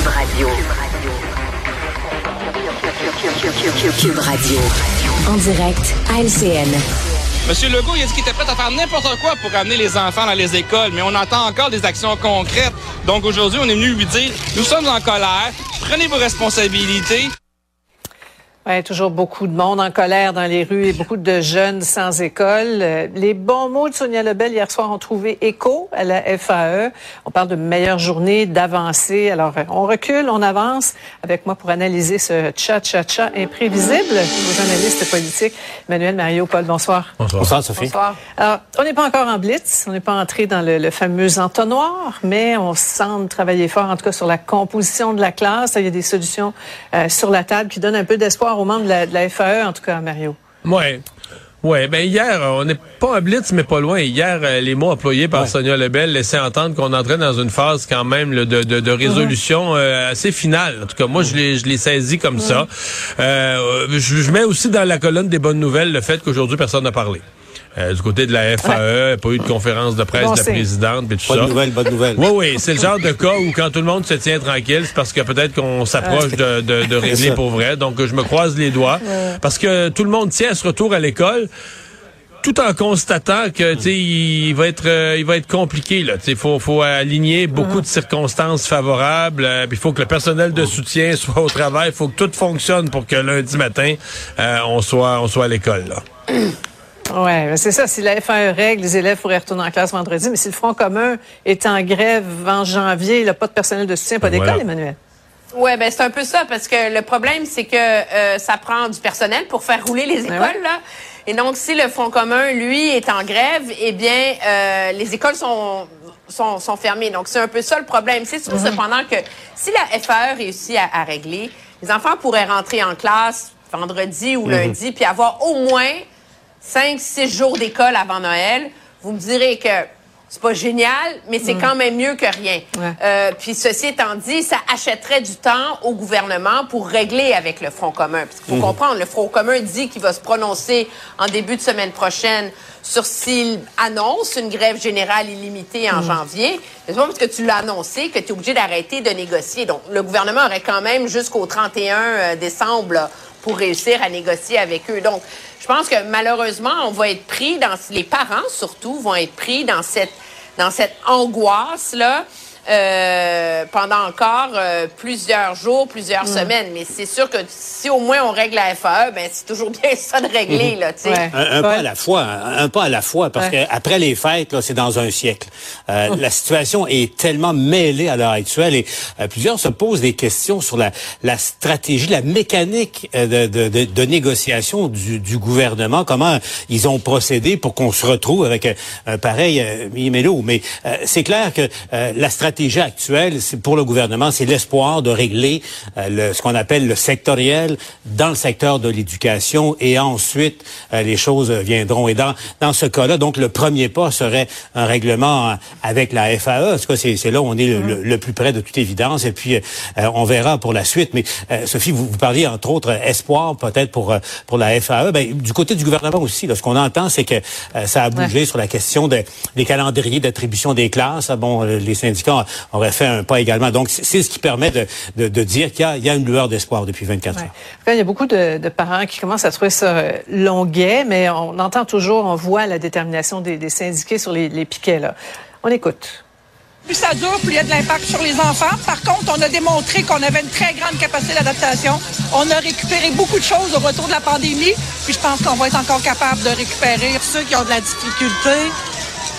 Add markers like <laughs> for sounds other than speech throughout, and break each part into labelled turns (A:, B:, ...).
A: Cube Radio. Cube Radio. En direct à LCN.
B: Monsieur Legault, il a dit qu'il était prêt à faire n'importe quoi pour amener les enfants dans les écoles, mais on attend encore des actions concrètes. Donc aujourd'hui, on est venu lui dire, nous sommes en colère, prenez vos responsabilités.
C: Ouais, toujours beaucoup de monde en colère dans les rues et beaucoup de jeunes sans école. Euh, les bons mots de Sonia Lebel hier soir ont trouvé écho à la FAE. On parle de meilleure journée, d'avancée. Alors, euh, on recule, on avance. Avec moi pour analyser ce cha-cha-cha imprévisible, vos analystes politiques, Emmanuel Mario, Paul, bonsoir.
D: Bonsoir. Bonsoir, Sophie.
C: Bonsoir. Alors, on n'est pas encore en blitz, on n'est pas entré dans le, le, fameux entonnoir, mais on semble travailler fort, en tout cas, sur la composition de la classe. Il y a des solutions euh, sur la table qui donnent un peu d'espoir aux membres de la, de la FAE, en tout cas, Mario.
D: Oui. Oui, ben hier, on n'est pas un blitz, mais pas loin. Hier, euh, les mots employés par ouais. Sonia Lebel laissaient entendre qu'on entrait dans une phase quand même de, de, de, résolution euh, assez finale. En tout cas, moi, je l'ai, je l'ai saisi comme ça. Euh, je, je mets aussi dans la colonne des bonnes nouvelles le fait qu'aujourd'hui, personne n'a parlé. Euh, du côté de la FAE, ouais. pas eu de conférence de presse bon, de la présidente, puis tout
E: bonne
D: ça.
E: Bonne nouvelle, bonne nouvelle.
D: Oui, oui, c'est le genre de cas où quand tout le monde se tient tranquille, c'est parce que peut-être qu'on s'approche de, de, de régler pour vrai. Donc, je me croise les doigts. Ouais. Parce que tout le monde tient à ce retour à l'école tout en constatant que tu sais il va être euh, il va être compliqué là tu faut faut aligner beaucoup de circonstances favorables euh, il faut que le personnel de soutien soit au travail il faut que tout fonctionne pour que lundi matin euh, on soit on soit à l'école là <clears throat>
C: Oui, c'est ça. Si la FAE règle, les élèves pourraient retourner en classe vendredi, mais si le Front commun est en grève en janvier, il n'a pas de personnel de soutien, pas d'école, voilà. Emmanuel?
F: Oui, ben c'est un peu ça, parce que le problème, c'est que euh, ça prend du personnel pour faire rouler les écoles, ouais. là. Et donc, si le Front commun, lui, est en grève, eh bien, euh, les écoles sont, sont, sont fermées. Donc, c'est un peu ça le problème. C'est sûr, mm -hmm. cependant, que si la FAE réussit à, à, régler, les enfants pourraient rentrer en classe vendredi ou mm -hmm. lundi, puis avoir au moins cinq, six jours d'école avant Noël, vous me direz que c'est pas génial, mais c'est mmh. quand même mieux que rien. Ouais. Euh, puis ceci étant dit, ça achèterait du temps au gouvernement pour régler avec le Front commun. Parce qu'il faut mmh. comprendre, le Front commun dit qu'il va se prononcer en début de semaine prochaine sur s'il annonce une grève générale illimitée en mmh. janvier. C'est pas parce que tu l'as annoncé que tu es obligé d'arrêter de négocier. Donc, le gouvernement aurait quand même jusqu'au 31 décembre là, pour réussir à négocier avec eux. Donc, je pense que malheureusement, on va être pris dans les parents surtout vont être pris dans cette dans cette angoisse là. Euh, pendant encore euh, plusieurs jours, plusieurs mmh. semaines. Mais c'est sûr que si au moins on règle la FAE, ben c'est toujours <laughs> bien ça de régler, là, tu sais.
E: Ouais. Un, un pas à la fois, un, un, pas à la fois, parce ouais. qu'après les fêtes, là, c'est dans un siècle. Euh, mmh. La situation est tellement mêlée à l'heure actuelle et euh, plusieurs se posent des questions sur la, la stratégie, la mécanique de, de, de, de négociation du, du, gouvernement, comment ils ont procédé pour qu'on se retrouve avec un, un pareil euh, mélo. Mais c'est clair que la stratégie stratégie actuelle, c'est pour le gouvernement, c'est l'espoir de régler euh, le, ce qu'on appelle le sectoriel dans le secteur de l'éducation et ensuite euh, les choses viendront. Et dans, dans ce cas-là, donc le premier pas serait un règlement avec la FAE. En tout cas, c'est là où on est le, le, le, plus près de toute évidence. Et puis, euh, on verra pour la suite. Mais Sophie, vous, vous, parliez entre autres espoir peut-être pour pour la FAE. Ben, du côté du gouvernement aussi, là, ce qu'on entend, c'est que ça a bougé ouais. sur la question de, des calendriers d'attribution des classes. Bon, les syndicats aurait fait un pas également. Donc, c'est ce qui permet de, de, de dire qu'il y, y, a une lueur d'espoir depuis 24 ouais.
C: heures. Il y a beaucoup de, de, parents qui commencent à trouver ça longuet, mais on entend toujours, on voit la détermination des, des syndiqués sur les, les piquets. Là. On écoute.
G: Plus ça dure, plus il y a de l'impact sur les enfants. Par contre, on a démontré qu'on avait une très grande capacité d'adaptation. On a récupéré beaucoup de choses au retour de la pandémie, puis je pense qu'on va être encore capable de récupérer.
H: Ceux qui ont de la difficulté,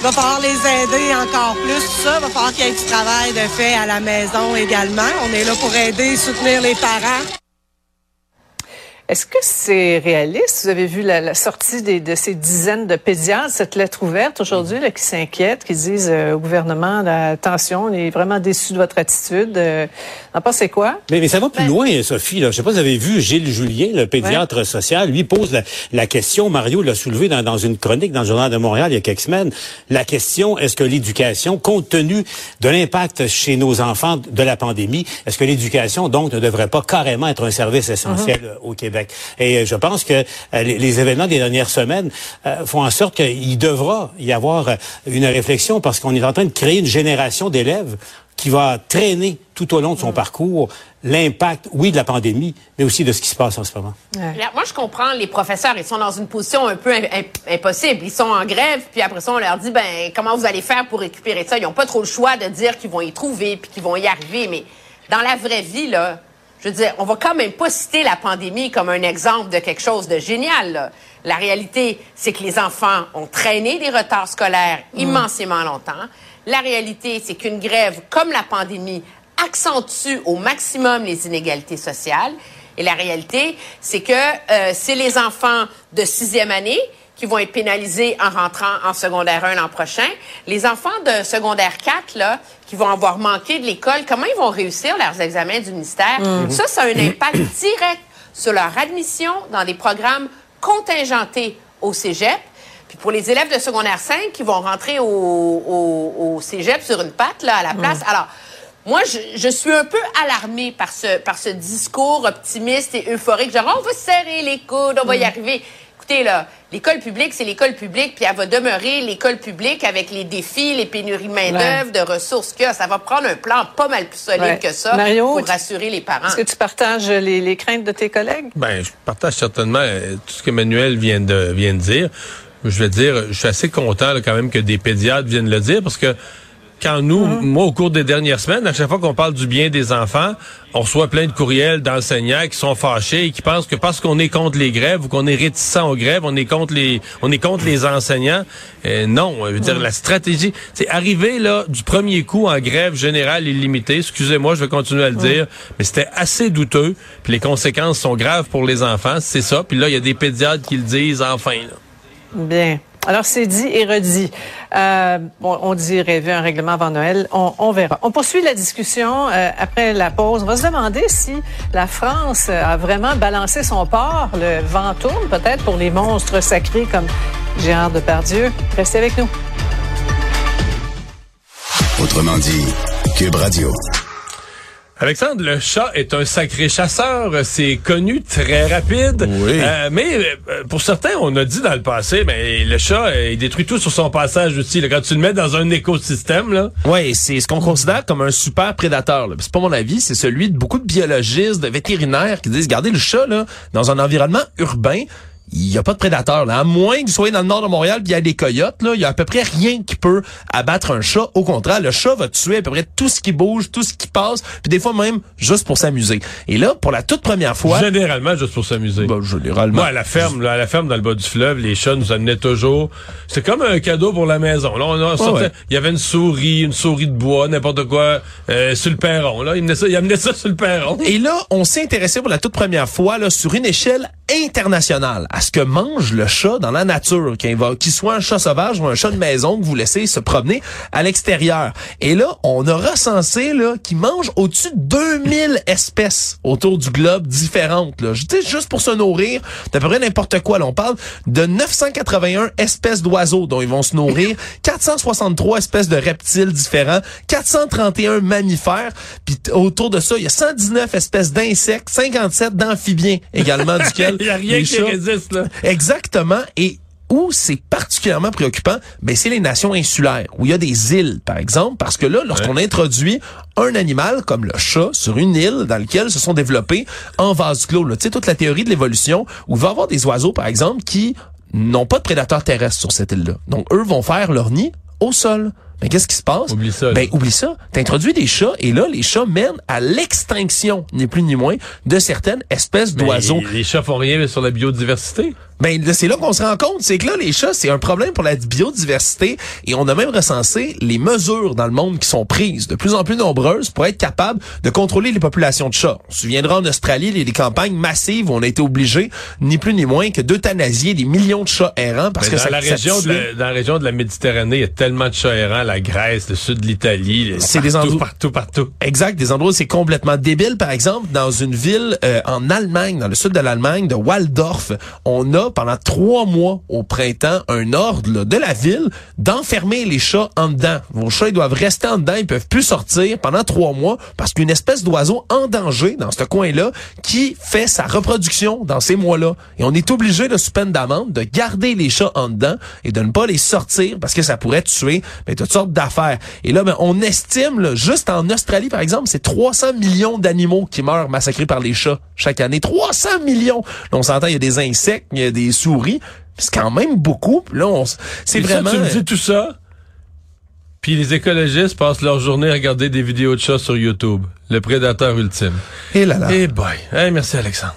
H: va falloir les aider encore plus, tout ça. Va falloir qu'il y ait du travail de fait à la maison également. On est là pour aider, soutenir les parents.
C: Est-ce que c'est réaliste? Vous avez vu la, la sortie des, de ces dizaines de pédiatres, cette lettre ouverte aujourd'hui, là, qui s'inquiètent, qui disent euh, au gouvernement, là, attention, on est vraiment déçus de votre attitude. Euh, en pensez quoi?
E: Mais, mais ça va plus ben... loin, Sophie. Là. Je sais pas si vous avez vu Gilles Julien, le pédiatre ouais. social, lui pose la, la question, Mario l'a soulevé dans, dans, une chronique dans le Journal de Montréal il y a quelques semaines, la question, est-ce que l'éducation, compte tenu de l'impact chez nos enfants de la pandémie, est-ce que l'éducation, donc, ne devrait pas carrément être un service essentiel uh -huh. au Québec? Et je pense que euh, les, les, événements des dernières semaines euh, font en sorte qu'il devra y avoir une réflexion parce qu'on est en train de créer une génération d'élèves qui va traîner tout au long de son parcours l'impact, oui, de la pandémie, mais aussi de ce qui se passe en ce moment.
F: Moi, je comprends les professeurs, ils sont dans une position un peu impossible. Ils sont en grève, puis après ça, on leur dit, ben, comment vous allez faire pour récupérer ça? Ils n'ont pas trop le choix de dire qu'ils vont y trouver, puis qu'ils vont y arriver. Mais dans la vraie vie, là, je veux dire, on va quand même pas citer la pandémie comme un exemple de quelque chose de génial. La réalité, c'est que les enfants ont traîné des retards scolaires mm. immensément longtemps. La réalité, c'est qu'une grève comme la pandémie accentue au maximum les inégalités sociales. Et la réalité, c'est que euh, c'est les enfants de sixième année qui vont être pénalisés en rentrant en secondaire 1 l'an prochain. Les enfants de secondaire 4, là, qui vont avoir manqué de l'école, comment ils vont réussir leurs examens du ministère? Mm-hmm. Ça, ça a un impact <coughs> direct sur leur admission dans des programmes contingentés au cégep. Puis pour les élèves de secondaire 5 qui vont rentrer au, au, au cégep sur une patte, là, à la place. Mm. Alors, moi, je, je, suis un peu alarmée par ce, par ce discours optimiste et euphorique, genre on va serrer les coudes, on va y mm. arriver. Écoutez, là, l'école publique, c'est l'école publique, puis elle va demeurer l'école publique avec les défis, les pénuries de main-d'œuvre, de ressources que ça va prendre un plan pas mal plus solide que ça pour rassurer les parents.
C: Est-ce que tu partages les, les, craintes de tes collègues?
D: Ben, je partage certainement euh, tout ce qu'Emmanuel vient de, vient de dire. Je vais dire, je suis assez content quand même que des pédiatres viennent le dire parce que quand nous, mhm. moi, au cours des dernières semaines, à chaque fois qu'on parle du bien des enfants, on reçoit plein de courriels d'enseignants qui sont fâchés et qui pensent que parce qu'on est contre les grèves ou qu'on est réticent aux grèves, on est contre les, on est contre les enseignants. Euh, non, je veux dire, la stratégie, c'est arriver là du premier coup en grève générale illimitée. Excusez-moi, je vais continuer à le dire, mais c'était assez douteux. Puis les conséquences sont graves pour les enfants, c'est ça. Puis là, il y a des pédiatres qui le disent enfin. Là.
C: Bien. Alors, c'est dit et redit. Euh, on dit rêver un règlement avant Noël. On, verra. On poursuit la discussion euh, après la pause. On va se demander si la France a vraiment balancé son port. Le vent tourne peut-être pour les monstres sacrés comme Gérard Depardieu. Restez avec nous.
I: Autrement dit, Cube Radio.
D: Alexandre, le chat est un sacré chasseur. C'est connu, très rapide.
J: Oui.
D: Euh, mais euh, pour certains, on a dit dans le passé, mais le chat, euh, il détruit tout sur son passage aussi. quand tu le mets dans un écosystème, là.
J: Oui, c'est ce qu'on considère comme un super prédateur. C'est pas mon avis, c'est celui de beaucoup de biologistes, de vétérinaires qui disent, regardez le chat là, dans un environnement urbain il n'y a pas de prédateurs. Là. À moins que vous soyez dans le nord de Montréal puis il y a des coyotes, là, il y a à peu près rien qui peut abattre un chat. Au contraire, le chat va tuer à peu près tout ce qui bouge, tout ce qui passe, puis des fois même juste pour s'amuser. Et là, pour la toute première fois...
D: Généralement, juste pour s'amuser.
J: Ben, généralement.
D: Moi, à la ferme, là, à la ferme dans le bas du fleuve, les chats nous amenaient toujours... C'est comme un cadeau pour la maison. Là, on sortait... Il y avait une souris, une souris de bois, n'importe quoi, euh, sur le perron. Là, il amenait ça, il amenait ça sur le perron.
J: Et là, on s'est intéressé pour la toute première fois là, sur une échelle internationale à ce que mange le chat dans la nature, qu'il soit un chat sauvage ou un chat de maison que vous laissez se promener à l'extérieur. Et là, on a recensé là qu'il mange au-dessus de 2000 espèces autour du globe différentes. Là. Juste pour se nourrir, d'à peu près n'importe quoi. Là, on parle de 981 espèces d'oiseaux dont ils vont se nourrir, 463 espèces de reptiles différents, 431 mammifères, puis autour de ça, il y a 119 espèces d'insectes, 57 d'amphibiens également, <laughs> duquel
D: Il n'y a rien qui résiste, là.
J: Exactement. Et où c'est particulièrement préoccupant, ben c'est les nations insulaires, où il y a des îles, par exemple, parce que là, lorsqu'on introduit un animal comme le chat sur une île dans laquelle se sont développés en vase clos, tu sais, toute la théorie de l'évolution, où il va y avoir des oiseaux, par exemple, qui n'ont pas de prédateurs terrestres sur cette île-là. Donc, eux vont faire leur nid au sol. Mais qu'est-ce qui se passe?
D: Oublie ça.
J: Ben, oublie ça. T'introduis des chats et là, les chats mènent à l'extinction, ni plus ni moins, de certaines espèces d'oiseaux.
D: Les chats font rien sur la biodiversité.
J: Ben c'est là qu'on se rend compte, c'est que là les chats c'est un problème pour la biodiversité et on a même recensé les mesures dans le monde qui sont prises de plus en plus nombreuses pour être capable de contrôler les populations de chats. On se souviendra en Australie les, campagnes massives où on a été obligé ni plus ni moins que d'euthanasier des millions de chats errants parce que
D: dans
J: ça,
D: la région de la, dans la région de la Méditerranée, il y a tellement de chats errants, la Grèce, le sud de l'Italie, c'est des endroits partout partout.
J: Exact, des endroits où c'est complètement débile par exemple dans une ville euh, en Allemagne, dans le sud de l'Allemagne de Waldorf, on a pendant trois mois au printemps un ordre de la ville d'enfermer les chats en dedans. Vos chats ils doivent rester en dedans, ils peuvent plus sortir pendant trois mois parce qu'une espèce d'oiseau en danger dans ce coin-là qui fait sa reproduction dans ces mois-là. Et on est obligé de sous peine d'amende de garder les chats en dedans et de ne pas les sortir parce que ça pourrait tuer mais toutes sortes d'affaires. Et là, ben, on estime, là, juste en Australie, par exemple, c'est 300 millions d'animaux qui meurent massacrés par les chats chaque année. 300 millions! Là, on s'entend, il y a des insectes, il y a des souris. C'est quand même beaucoup. Là, on, c'est
D: Et ça,
J: vraiment...
D: tu me dis tout ça, puis les écologistes passent leur journée à regarder des vidéos de chats sur YouTube. Le prédateur ultime.
J: Et là là.
D: Eh boy. Hey, merci Alexandre.